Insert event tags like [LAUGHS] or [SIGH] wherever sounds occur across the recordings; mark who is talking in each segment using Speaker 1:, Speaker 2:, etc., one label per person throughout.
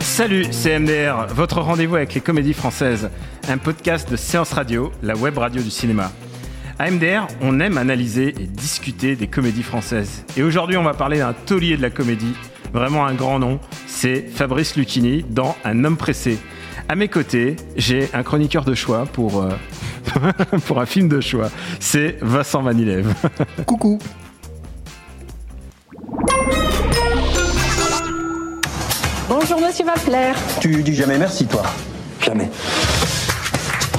Speaker 1: Salut, c'est MDR, votre rendez-vous avec les comédies françaises, un podcast de séance radio, la web radio du cinéma. À MDR, on aime analyser et discuter des comédies françaises. Et aujourd'hui, on va parler d'un taulier de la comédie, vraiment un grand nom, c'est Fabrice Lucchini dans Un homme pressé. À mes côtés, j'ai un chroniqueur de choix pour, euh, [LAUGHS] pour un film de choix, c'est Vincent Vanilève.
Speaker 2: Coucou.
Speaker 3: Bonjour Monsieur Vafler.
Speaker 2: Tu dis jamais merci, toi
Speaker 4: Jamais.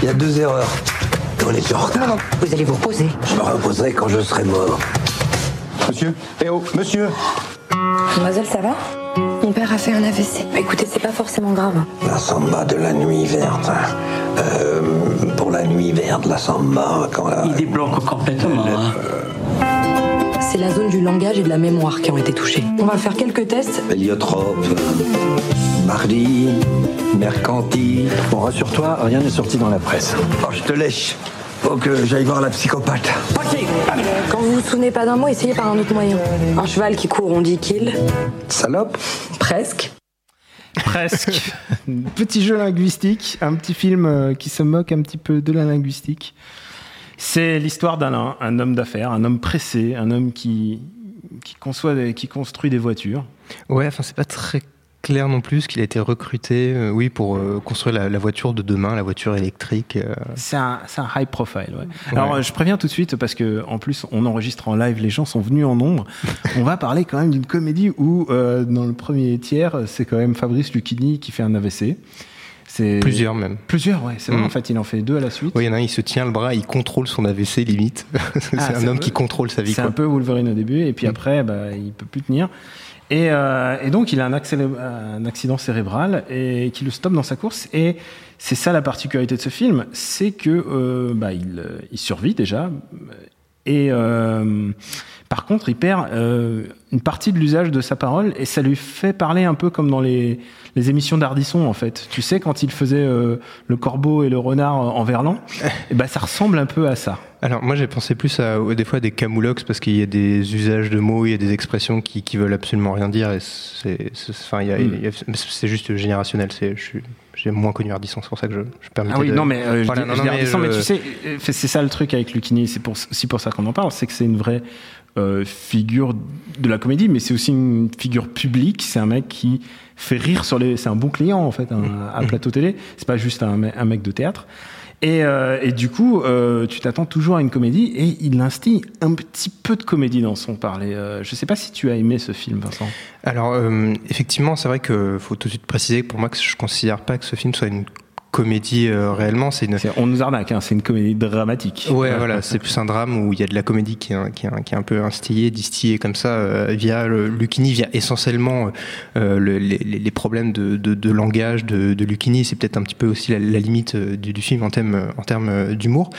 Speaker 4: Il y a deux erreurs. On est en retard.
Speaker 3: Vous allez vous reposer.
Speaker 4: Je me reposerai quand je serai mort.
Speaker 2: Monsieur Eh oh, monsieur
Speaker 3: Mademoiselle, ça va? Mon père a fait un AVC. Écoutez, c'est pas forcément grave.
Speaker 4: La samba de la nuit verte. Euh, pour la nuit verte, la samba, quand la...
Speaker 5: Il débloque complètement. hein.
Speaker 3: C'est la zone du langage et de la mémoire qui ont été touchées. On va faire quelques tests.
Speaker 4: Héliotrope, mardi, mercantile.
Speaker 2: Bon, rassure-toi, rien n'est sorti dans la presse.
Speaker 4: Oh, je te lèche. Faut que j'aille voir la psychopathe.
Speaker 3: Quand vous vous souvenez pas d'un mot, essayez par un autre moyen. Un cheval qui court, on dit qu'il.
Speaker 4: Salope.
Speaker 3: Presque.
Speaker 1: Presque. [LAUGHS] petit jeu linguistique, un petit film euh, qui se moque un petit peu de la linguistique. C'est l'histoire d'Alain, un homme d'affaires, un homme pressé, un homme qui, qui, conçoit des- qui construit des voitures.
Speaker 6: Ouais, enfin c'est pas très clair non plus qu'il a été recruté, euh, oui, pour euh, construire la, la voiture de demain, la voiture électrique. euh.
Speaker 1: C'est un, c'est un high profile. Ouais. Alors, je préviens tout de suite parce que en plus, on enregistre en live, les gens sont venus en nombre. [LAUGHS] on va parler quand même d'une comédie où, dans le premier tiers, c'est quand même Fabrice Lucchini qui fait un AVC. C'est
Speaker 6: Plusieurs même.
Speaker 1: Plusieurs, ouais. C'est vrai.
Speaker 6: Mm.
Speaker 1: En fait, il en fait deux à la suite.
Speaker 6: Oui, il y en a un, il se tient le bras, il contrôle son AVC limite. [LAUGHS] c'est
Speaker 1: Ah,
Speaker 6: un homme qui contrôle sa vie.
Speaker 1: C'est un peu Wolverine au début, et puis
Speaker 6: Mm.
Speaker 1: après, bah, il peut plus tenir. Et, euh, et donc, il a un, accident cérébral et qui le stoppe dans sa course. Et c'est ça la particularité de ce film, c'est que euh, bah, il, euh, il survit déjà. Et euh, par contre, il perd euh, une partie de l'usage de sa parole et ça lui fait parler un peu comme dans les, les émissions d'Ardisson en fait. Tu sais, quand il faisait euh, le corbeau et le renard en verlan, [LAUGHS] et bah, ça ressemble un peu à ça.
Speaker 6: Alors moi j'ai pensé plus à des fois à des camoulox parce qu'il y a des usages de mots, il y a des expressions qui, qui veulent absolument rien dire et c'est enfin
Speaker 1: Mm.
Speaker 6: c'est juste générationnel. C'est je suis- j'ai moins connu Ardisson, c'est pour ça que je, je permets.
Speaker 1: Ah oui, non, mais euh,
Speaker 6: Voilà, non,
Speaker 1: je
Speaker 6: non,
Speaker 1: dis
Speaker 6: mais
Speaker 1: Ardisson, mais, tu sais, euh, c'est ça le truc avec Lucchini, c'est pour, aussi pour ça qu'on en parle, c'est que c'est une vraie euh, figure de la comédie, mais c'est aussi une figure publique, c'est un mec qui fait rire sur les... C'est un bon client, en fait, un, à plateau télé, c'est pas juste un, me- un mec de théâtre. Et, euh, et du coup, euh, tu t'attends toujours à une comédie, et il instille un petit peu de comédie dans son parler. Je sais pas si tu as aimé ce film, Vincent.
Speaker 6: Alors, effectivement, c'est vrai que faut tout de suite préciser que pour moi que je considère pas que ce film soit une comédie euh, réellement. C'est une.
Speaker 1: On nous arnaque, hein, c'est une comédie dramatique.
Speaker 6: Ouais, voilà, c'est plus un drame où il y a de la comédie qui est, qui est, qui est un peu instillée, distillée comme ça euh, via le, Lucchini, via essentiellement euh, le- les, les- problèmes de, de, de langage de, de Lucchini. C'est peut-être un petit peu aussi la, la limite euh, du, du film en termes en termes euh, d'humour.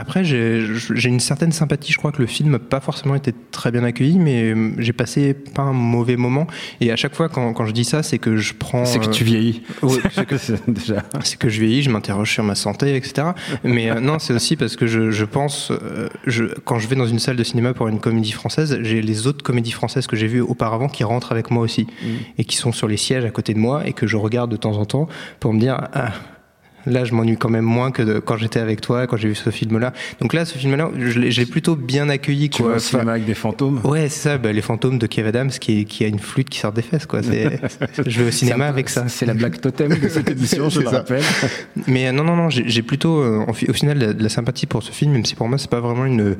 Speaker 6: Après, j'ai une certaine sympathie. Je crois que le film n'a pas forcément été très bien accueilli, mais euh, j'ai passé pas un mauvais moment. Et à chaque fois, quand, quand je dis ça, c'est que je prends.
Speaker 1: C'est que
Speaker 6: euh,
Speaker 1: tu vieillis.
Speaker 6: Ouais,
Speaker 1: c'est que [LAUGHS] c'est déjà.
Speaker 6: c'est que je vieillis, je m'interroge sur ma santé, etc. Mais euh, non, c'est aussi parce que je, je pense, euh, je, quand je vais dans une salle de cinéma pour une comédie française, j'ai les autres comédies françaises que j'ai vues auparavant qui rentrent avec moi aussi et qui sont sur les sièges à côté de moi et que je regarde de temps en temps pour me dire. Ah, Là, je m'ennuie quand même moins que de- quand j'étais avec toi, quand j'ai vu ce film-là. Donc là, ce film-là, je l'ai plutôt bien accueilli.
Speaker 1: Tu
Speaker 6: quoi.
Speaker 1: au
Speaker 6: Enfin,
Speaker 1: cinéma avec des fantômes?
Speaker 6: Ouais, c'est ça, bah, les fantômes de Kev Adams qui, qui a une flûte qui sort des fesses, quoi. [LAUGHS] Je vais au cinéma avec ça.
Speaker 1: C'est la blague totem de cette émission, je [LAUGHS] le rappelle.
Speaker 6: Mais euh, non, non, non, j'ai plutôt, euh, au final, de la, de la sympathie pour ce film, même si pour moi, c'est pas vraiment une,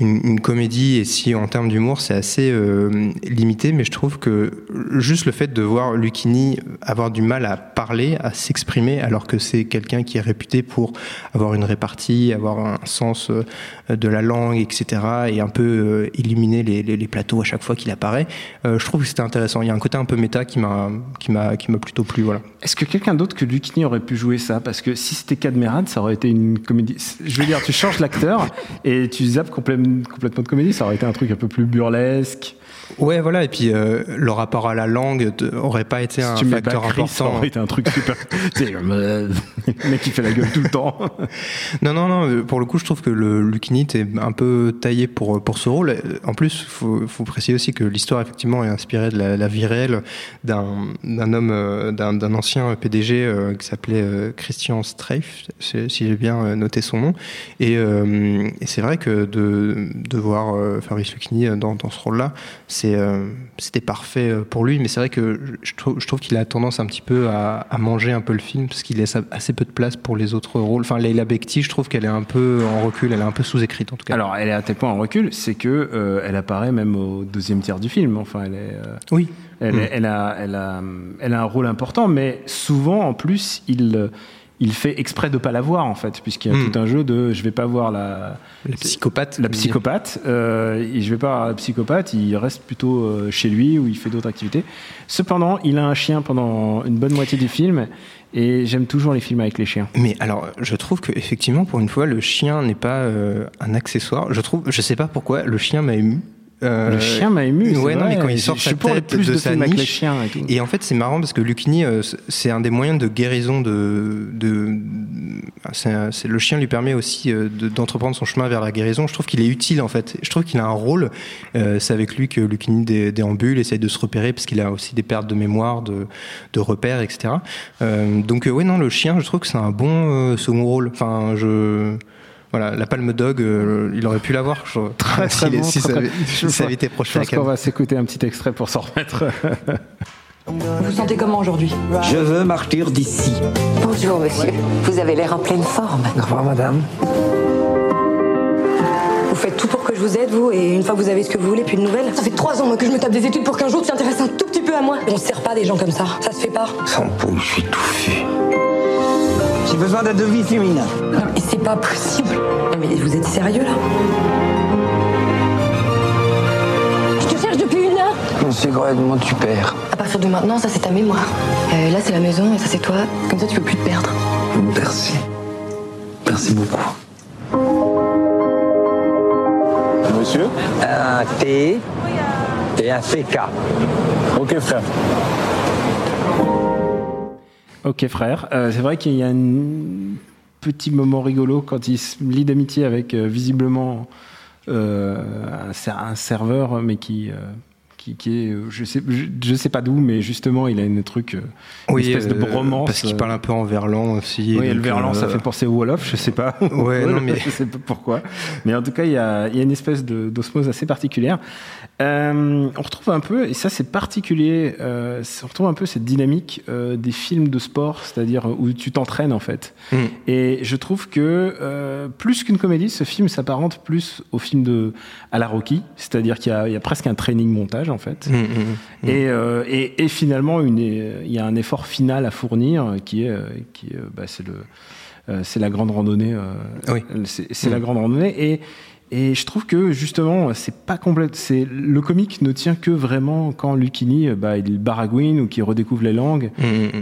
Speaker 6: une, une comédie, et si en termes d'humour, c'est assez euh, limité, mais je trouve que juste le fait de voir Lucchini avoir du mal à parler, à s'exprimer, alors que c'est quelqu'un qui est réputé pour avoir une répartie, avoir un sens euh, de la langue, etc., et un peu euh, illuminer les, plateaux à chaque fois qu'il apparaît. Euh, je trouve que c'était intéressant. Il y a un côté un peu méta qui m'a qui m'a qui m'a plutôt plu. Voilà.
Speaker 1: Est-ce que quelqu'un d'autre que Lucchini aurait pu jouer ça? Parce que si c'était Cadmerade, ça aurait été une comédie. Je veux dire, tu changes l'acteur et tu zappes complètement de comédie. Ça aurait été un truc un peu plus burlesque.
Speaker 6: Ouais, voilà. Et puis euh, le rapport à la langue aurait pas été
Speaker 1: si
Speaker 6: un
Speaker 1: tu mets
Speaker 6: facteur
Speaker 1: Bacri,
Speaker 6: important.
Speaker 1: Ça aurait été un truc super. [LAUGHS] le [LAUGHS] mec qui fait la gueule tout le temps. [LAUGHS]
Speaker 6: Non, non, non. Pour le coup, je trouve que le Lucchini est un peu taillé pour pour ce rôle. En plus, faut faut préciser aussi que l'histoire effectivement est inspirée de la, la vie réelle d'un d'un homme euh, d'un ancien PDG euh, qui s'appelait euh, Christian Streif, si j'ai bien euh, noté son nom. Et, euh, et c'est vrai que de de voir euh, Fabrice Lucchini dans dans ce rôle-là, c'est euh, c'était parfait euh, pour lui. Mais c'est vrai que je trouve je trouve qu'il a tendance un petit peu à, à manger un peu le film parce qu'il laisse assez peu de place pour les autres rôles. Enfin, Leila Bekti, je trouve qu'elle est un peu en recul, elle est un peu sous-écrite en tout cas.
Speaker 1: Alors, elle est à tel point en recul, c'est que euh, elle apparaît même au deuxième tiers du film. Enfin, elle est. euh,
Speaker 6: oui.
Speaker 1: Elle,
Speaker 6: Mm.
Speaker 1: elle a, elle a, elle a un rôle important, mais souvent en plus, il, il fait exprès de pas la voir en fait, puisqu'il y a
Speaker 6: Mm.
Speaker 1: tout un jeu de, je vais pas voir la,
Speaker 6: La psychopathe.
Speaker 1: la psychopathe, euh, et je vais pas voir la psychopathe, il reste plutôt euh, chez lui où il fait d'autres activités. Cependant, il a un chien pendant une bonne moitié du film, et j'aime toujours les films avec les chiens.
Speaker 6: Mais alors, je trouve que effectivement, pour une fois, le chien n'est pas euh, un accessoire. Je trouve, je sais pas pourquoi, le chien m'a ému. Euh,
Speaker 1: le chien m'a ému.
Speaker 6: Ouais, non,
Speaker 1: vrai.
Speaker 6: mais quand il sort
Speaker 1: je
Speaker 6: sa tête
Speaker 1: plus
Speaker 6: de
Speaker 1: de,
Speaker 6: sa
Speaker 1: les
Speaker 6: niche.
Speaker 1: chiens et tout.
Speaker 6: Et en fait, c'est marrant parce que Lucchini, euh, c'est un des moyens de guérison de. de c'est le chien lui permet aussi euh, de- d'entreprendre son chemin vers la guérison. Je trouve qu'il est utile en fait. Je trouve qu'il a un rôle. Euh, c'est avec lui que Lucchini dé- déambule, essaye de se repérer parce qu'il a aussi des pertes de mémoire, de, de repères, etc. Euh, donc, ouais, non, le chien, je trouve que c'est un bon second rôle. Enfin, je. Voilà, la palme dog, euh, il aurait pu l'avoir. je- [LAUGHS]
Speaker 1: Très, très bon,
Speaker 6: si
Speaker 1: très,
Speaker 6: ça avait,
Speaker 1: Je
Speaker 6: si ça avait été
Speaker 1: Je pense qu'on va s'écouter un petit extrait pour s'en remettre.
Speaker 3: Vous vous sentez comment aujourd'hui
Speaker 4: Je veux partir d'ici.
Speaker 7: Bonjour, monsieur. Vous avez l'air en pleine forme.
Speaker 4: Au revoir, madame.
Speaker 3: Vous faites tout pour que je vous aide, vous, et une fois que vous avez ce que vous voulez, plus de nouvelles Ça fait trois ans moi, que je me tape des études pour qu'un jour tu t'intéresses un tout petit peu à moi. Et on se sert pas des gens comme ça. Ça se fait pas.
Speaker 4: Sans peau, je suis touffé. J'ai besoin d'un devis féminin.
Speaker 3: C'est pas possible. Mais vous êtes sérieux là? Je te cherche depuis une heure.
Speaker 4: C'est complètement tu perds.
Speaker 3: À partir de maintenant, ça c'est ta mémoire. Euh, là c'est la maison et ça c'est toi. Comme ça tu peux plus te perdre.
Speaker 4: Merci. Merci beaucoup.
Speaker 2: Monsieur?
Speaker 4: Un T et un CK.
Speaker 2: Ok, frère.
Speaker 1: Ok frère, Euh, c'est vrai qu'il y a un petit moment rigolo quand il se lie d'amitié avec euh, visiblement euh, un, ser- un serveur, mais qui, qui, qui est, euh, je sais, je, je sais pas d'où, mais justement il a une truc, euh, une espèce de
Speaker 6: euh,
Speaker 1: bromance.
Speaker 6: Parce qu'il parle un peu en verlan aussi.
Speaker 1: Oui, le verlan, ça fait penser au Wolof, je sais pas.
Speaker 6: Ouais, [LAUGHS] non, mais-
Speaker 1: je sais pas pourquoi. Mais en tout cas, il y a, il y a une espèce d'osmose assez particulière. Euh, on retrouve un peu, et ça c'est particulier, on retrouve un peu cette dynamique des films de sport, c'est-à-dire où tu t'entraînes en fait.
Speaker 6: Mm.
Speaker 1: Et je trouve que plus qu'une comédie, ce film s'apparente plus au film de à la Rocky, c'est-à-dire qu'il y y a presque un training montage en fait.
Speaker 6: Mm, mm, mm.
Speaker 1: Et, euh, et, et finalement, il y a un effort final à fournir euh, qui est, euh, qui est, bah, c'est le, euh, c'est la grande randonnée. euh,
Speaker 6: Oui.
Speaker 1: C'est la grande randonnée. Et, et je trouve que justement, c'est pas complet. C'est le comique ne tient que vraiment quand Lucchini, euh, bah, il baragouine ou qu'il redécouvre les langues.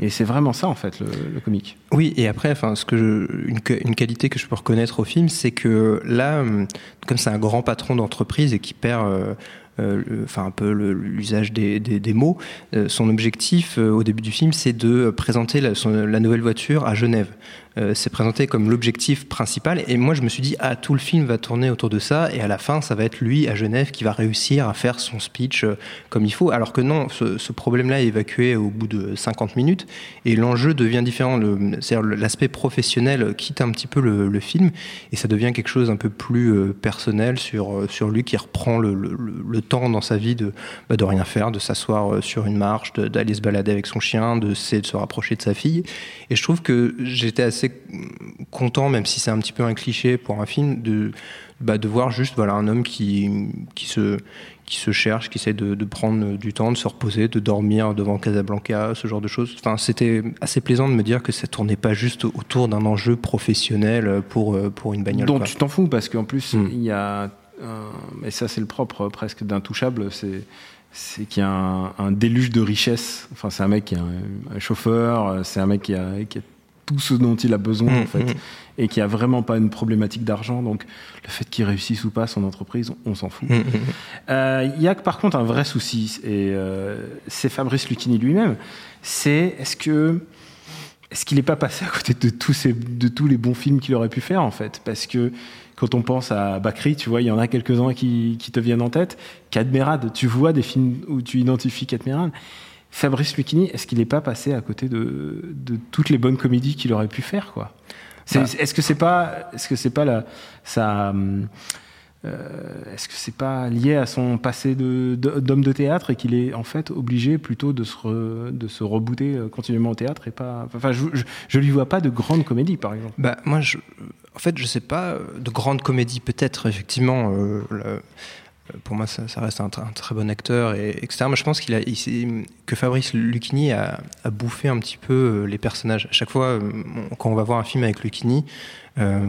Speaker 1: Et c'est vraiment ça en fait le, le comique.
Speaker 6: Oui, et après, enfin, ce que je, une, qualité que je peux reconnaître au film, c'est que là, hum, comme c'est un grand patron d'entreprise et qui perd, euh, enfin un peu l'usage des, mots, euh, son objectif euh, au début du film, c'est de présenter la nouvelle voiture à Genève. Euh, c'est présenté comme l'objectif principal, et moi je me suis dit ah tout le film va tourner autour de ça, et à la fin ça va être lui à Genève qui va réussir à faire son speech euh, comme il faut, alors que non, ce, problème-là est évacué au bout de 50 minutes, et l'enjeu devient différent. C'est-à-dire l'aspect professionnel quitte un petit peu le, film et ça devient quelque chose un peu plus euh, personnel sur, euh, sur lui qui reprend le, le- temps dans sa vie de, bah, de rien faire, de s'asseoir euh, sur une marche, d'aller se balader avec son chien, de, de se rapprocher de sa fille. Et je trouve que j'étais assez content, même si c'est un petit peu un cliché pour un film, de bah, de voir juste voilà un homme qui qui se qui se cherche, qui essaie de, de, prendre du temps, de se reposer, de dormir devant Casablanca, ce genre de choses. Enfin, c'était assez plaisant de me dire que ça tournait pas juste autour d'un enjeu professionnel pour pour une bagnole.
Speaker 1: Donc tu t'en fous parce qu'en plus mm. il y a et ça c'est le propre presque d'intouchable, c'est c'est qu'il y a un, déluge de richesse. Enfin, c'est un mec qui est un, chauffeur, c'est un mec qui a, qui a, tout ce dont il a besoin en mmh, fait, mmh. et qui a vraiment pas une problématique d'argent. Donc, le fait qu'il réussisse ou pas son entreprise, on, s'en fout. Mmh, euh, il y a par contre un vrai souci, et euh, c'est Fabrice Lucchini lui-même. C'est est-ce que est-ce qu'il n'est pas passé à côté de tous, ces, de tous les bons films qu'il aurait pu faire en fait? Parce que quand on pense à Bakri, tu vois, il y en a quelques-uns qui, qui, te viennent en tête. Cadmerade, tu vois des films où tu identifies Cadmerade. Fabrice Lucchini, est-ce qu'il n'est pas passé à côté de, de, toutes les bonnes comédies qu'il aurait pu faire, quoi? Bah. Est-ce que c'est pas, est-ce que c'est pas la, ça, euh, est-ce que c'est pas lié à son passé d'homme de, théâtre et qu'il est en fait obligé plutôt de se, de se rebooter euh, continuellement au théâtre et pas. Enfin, je, je, lui vois pas de grande comédie, par exemple.
Speaker 6: Bah, moi, je, en fait, je sais pas, de grande comédie peut-être, effectivement. Euh, pour moi, ça, reste un, très bon acteur, et, etc. Mais je pense que Fabrice Lucchini a, bouffé un petit peu euh, les personnages. À chaque fois, euh, quand on va voir un film avec Lucchini,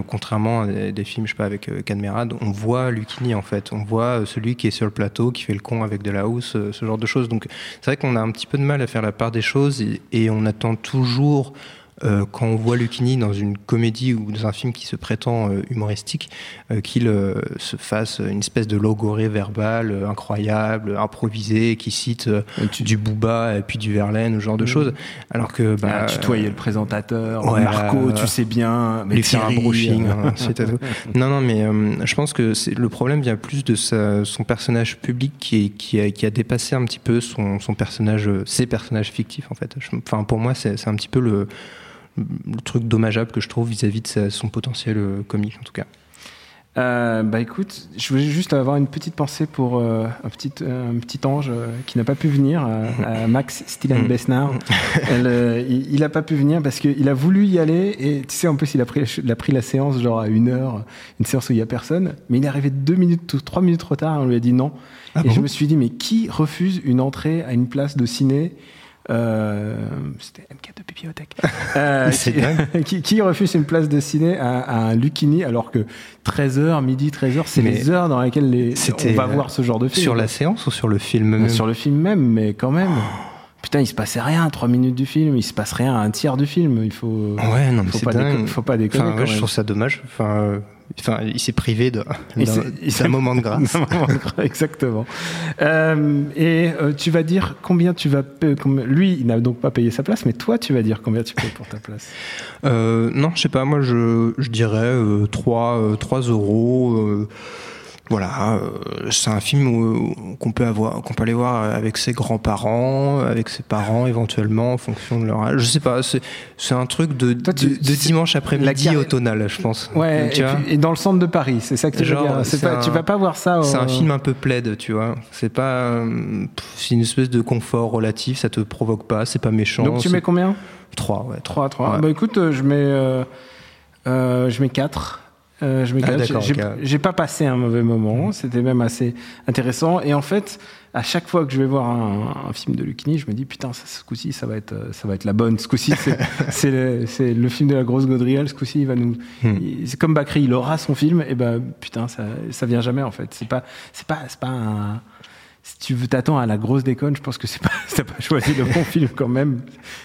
Speaker 6: contrairement à des, films, je sais pas, avec euh, Cadmerade, on voit Lucchini en fait. On voit celui qui est sur le plateau, qui fait le con avec de la housse, ce genre de choses. Donc, c'est vrai qu'on a un petit peu de mal à faire la part des choses, et on attend toujours euh, quand on voit Lucchini dans une comédie ou dans un film qui se prétend euh, humoristique, euh, qu'il se fasse une espèce de logorée verbale incroyable, improvisée, qui cite du Booba et puis du Verlaine, ce genre de mmh. choses. Alors que
Speaker 1: bah, tutoyer le présentateur, Marco, tu sais bien,
Speaker 6: mais faire un brushing. Hein, [LAUGHS] non, non, mais je pense que le problème vient plus de sa, son personnage public qui, qui, a, qui, a, dépassé un petit peu son, son personnage, ses personnages fictifs en fait. Enfin, pour moi, c'est un petit peu le le truc dommageable que je trouve vis-à-vis de son potentiel euh, comique en tout cas.
Speaker 1: Euh, bah écoute, je voulais juste avoir une petite pensée pour euh, un, petit, un petit ange qui n'a pas pu venir, Max Stylian Besnard. il n'a pas pu venir parce qu'il a voulu y aller et tu sais, en plus, il a pris, il a pris la séance genre à une heure, une séance où il n'y a personne, mais il est arrivé deux minutes, trois minutes trop tard, on lui a dit non. Ah et je me suis dit, mais qui refuse une entrée à une place de ciné c'était MK de bibliothèque. [LAUGHS] Euh, [LAUGHS] qui, qui, refuse une place de ciné à, un Lucchini alors que 13h, midi, 13h, c'est les heures dans lesquelles les, on va voir ce genre de film.
Speaker 6: Sur la séance ou sur le film même
Speaker 1: Sur le film même, mais quand même. Putain, il se passait rien, 3 minutes du film, il se passe rien à un tiers du film. Il faut.
Speaker 6: Ouais, non, mais
Speaker 1: faut, pas faut pas déconner.
Speaker 6: Enfin, je trouve ça dommage. Enfin, Enfin, il s'est privé d'un moment de grâce.
Speaker 1: exactement. Euh, et euh, tu vas dire combien tu vas. Lui, il n'a donc pas payé sa place, mais toi, tu vas dire combien tu payes pour ta place? [LAUGHS]
Speaker 6: Euh, Non, je sais pas. Moi, je, je dirais 3, 3 euros voilà, euh, c'est un film qu'on peut avoir, qu'on peut aller voir avec ses grands-parents, avec ses parents éventuellement en fonction de leur âge. Je sais pas, c'est un truc de, de, dimanche après-midi automnal, je pense.
Speaker 1: Ouais, et, dans le centre de Paris, c'est ça que tu veux dire. Pas, tu vas pas voir ça.
Speaker 6: C'est un film un peu plaid, tu vois. C'est pas, euh, c'est une espèce de confort relatif, ça te provoque pas, c'est pas méchant.
Speaker 1: Donc tu mets combien?
Speaker 6: 3, ouais.
Speaker 1: 3, 3. Bah écoute, euh, je mets, je mets 4. Euh, je ah, J'ai pas passé un mauvais moment. Mmh. C'était même assez intéressant. Et en fait, à chaque fois que je vais voir un, film de Lucchini, je me dis putain, ça, ce coup-ci, ça va être, euh, ça va être la bonne. Ce coup-ci, c'est [LAUGHS] le, le, film de la grosse gaudriole. Ce coup-ci, il va nous. Mmh. C'est comme Bakri, il aura son film. Et ben putain, ça, ça vient jamais en fait. C'est pas, c'est pas, c'est pas un si tu t'attends à la grosse déconne, je pense que c'est pas, [LAUGHS] t'as pas choisi le bon film quand même.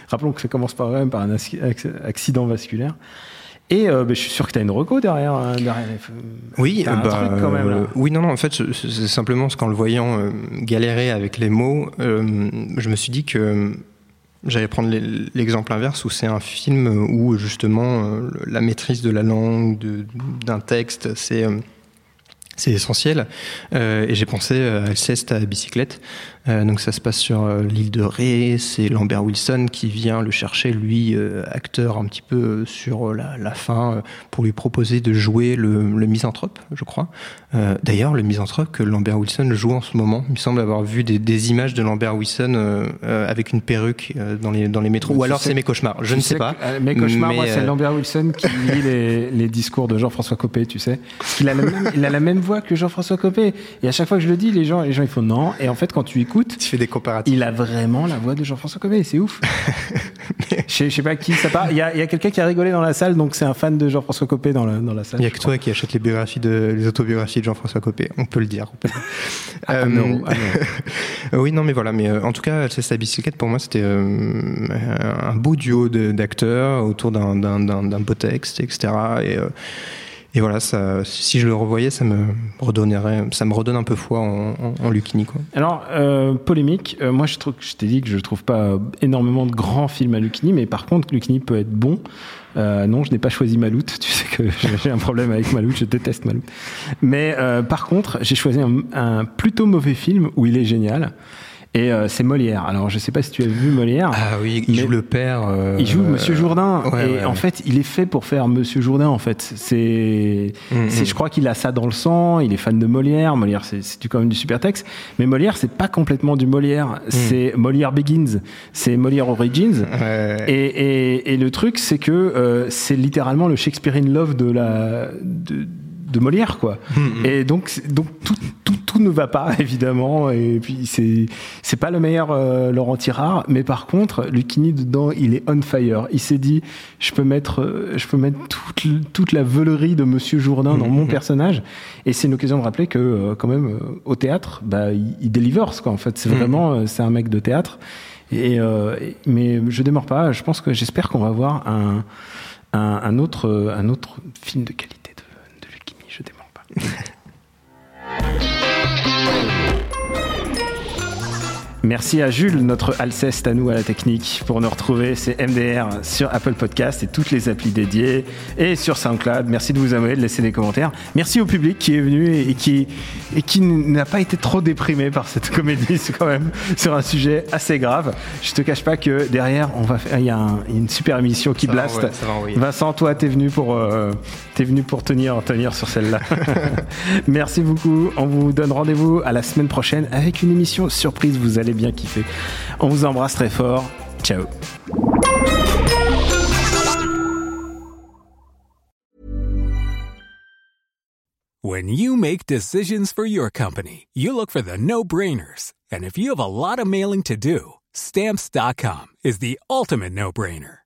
Speaker 1: Rappelons que ça commence par, même par un accident vasculaire. Et euh, bah, je suis sûr que tu as une reco derrière. Hein, derrière
Speaker 6: oui, bah, quand même, euh, oui, non, non, en fait, c'est simplement qu'en le voyant euh, galérer avec les mots, je me suis dit que j'allais prendre l'exemple inverse où c'est un film où justement la maîtrise de la langue, d'un texte, c'est c'est essentiel. Euh, et j'ai pensé à Alceste à bicyclette. Euh, donc ça se passe sur euh, l'île de Ré. C'est Lambert Wilson qui vient le chercher, lui, acteur un petit peu sur la, la fin, pour lui proposer de jouer le, le misanthrope, je crois. D'ailleurs, le misanthrope que Lambert Wilson joue en ce moment. Il me semble avoir vu des, des images de Lambert Wilson avec une perruque dans les dans les métros. Ou alors c'est mes cauchemars. Je ne sais pas.
Speaker 1: Mes cauchemars, moi, c'est Lambert Wilson qui lit les, les discours de Jean-François Copé, tu sais. Qu'il a, la même- il a la même voix que Jean-François Copé. Et à chaque fois que je le dis, les gens, les gens ils font non. Et en fait, quand tu écoutes,
Speaker 6: Tu fais des comparatifs.
Speaker 1: il a vraiment la voix de Jean-François Copé. C'est ouf. [LAUGHS] je, sais, je sais pas qui ça part. Il y a, y quelqu'un qui a rigolé dans la salle, donc c'est un fan de Jean-François Copé dans la, dans la salle.
Speaker 6: Il n'y a que
Speaker 1: crois.
Speaker 6: toi qui achètes les biographies de, les autobiographies de Jean-François Copé. On peut le dire. peut.
Speaker 1: Ah,
Speaker 6: Euh,
Speaker 1: non, ah, non.
Speaker 6: Euh, oui, non, mais voilà. Mais euh, en tout cas, c'est la bicyclette pour moi, c'était euh, un beau duo d'acteurs autour d'un beau texte, etc. Et, et voilà, si je le revoyais, ça me redonnerait, ça me redonne un peu foi en, en, quoi.
Speaker 1: Alors, euh, polémique, euh, moi je, trouve, je t'ai dit que je trouve pas énormément de grands films à Lucchini, mais par contre, Lucchini peut être bon. Euh, non, je n'ai pas choisi Maloute. [LAUGHS] Tu sais que j'ai- un problème avec Maloute, je déteste Maloute. Mais euh, par contre, j'ai choisi un plutôt mauvais film où il est génial. Et euh, c'est Molière. Alors, je sais pas si tu as vu Molière.
Speaker 6: Ah oui, il joue le père. euh,
Speaker 1: Il joue Monsieur Jourdain
Speaker 6: ouais,
Speaker 1: et
Speaker 6: ouais,
Speaker 1: en
Speaker 6: ouais.
Speaker 1: fait il est fait pour faire Monsieur Jourdain en fait. C'est,
Speaker 6: Mm, mm.
Speaker 1: je crois qu'il a ça dans le sang. Il est fan de Molière. Molière c'est, quand même du super texte, mais Molière c'est pas complètement du Molière.
Speaker 6: Mm.
Speaker 1: C'est Molière Begins, c'est Molière Origins. Et, et, et le truc c'est que euh, c'est littéralement le Shakespearean love de la de, de Molière quoi.
Speaker 6: Mm,
Speaker 1: Et donc donc tout, tout ne va pas [LAUGHS] évidemment et puis c'est c'est pas le meilleur euh, Laurent Tirard mais par contre Lucchini dedans il est on fire. Il s'est dit je peux mettre euh, je peux mettre toute toute la veulerie de Monsieur Jourdain dans mon personnage. Et c'est une occasion de rappeler que euh, quand même euh, au théâtre bah il, il delivers quoi en fait. C'est vraiment euh, c'est un mec de théâtre. Et euh, mais je démords pas. Je pense que j'espère qu'on va voir un un, un autre un autre film de qualité de, de Lucchini. Je démords pas [LAUGHS] Merci à Jules, notre Alceste à nous à la technique, pour nous retrouver. C'est MDR sur Apple Podcast et toutes les applis dédiées et sur SoundCloud. Merci de vous abonner, de laisser des commentaires. Merci au public qui est venu et, qui, et qui n'a pas été trop déprimé par cette comédie. [LAUGHS] C'est quand même sur un sujet assez grave. Je te cache pas que derrière, on va faire, il y a un- une super émission qui
Speaker 6: Ça
Speaker 1: blast.
Speaker 6: va.
Speaker 1: Vincent, toi, t'es venu pour, euh, t'es venu pour tenir, tenir sur celle-là. [LAUGHS] Merci beaucoup. On vous donne rendez-vous à la semaine prochaine avec une émission surprise. Vous allez bien kiffer. On vous embrasse très fort. Ciao.
Speaker 8: When you make decisions for your company, you look for the no brainers. And if you have a lot of mailing to do, stamps.com is the ultimate no brainer.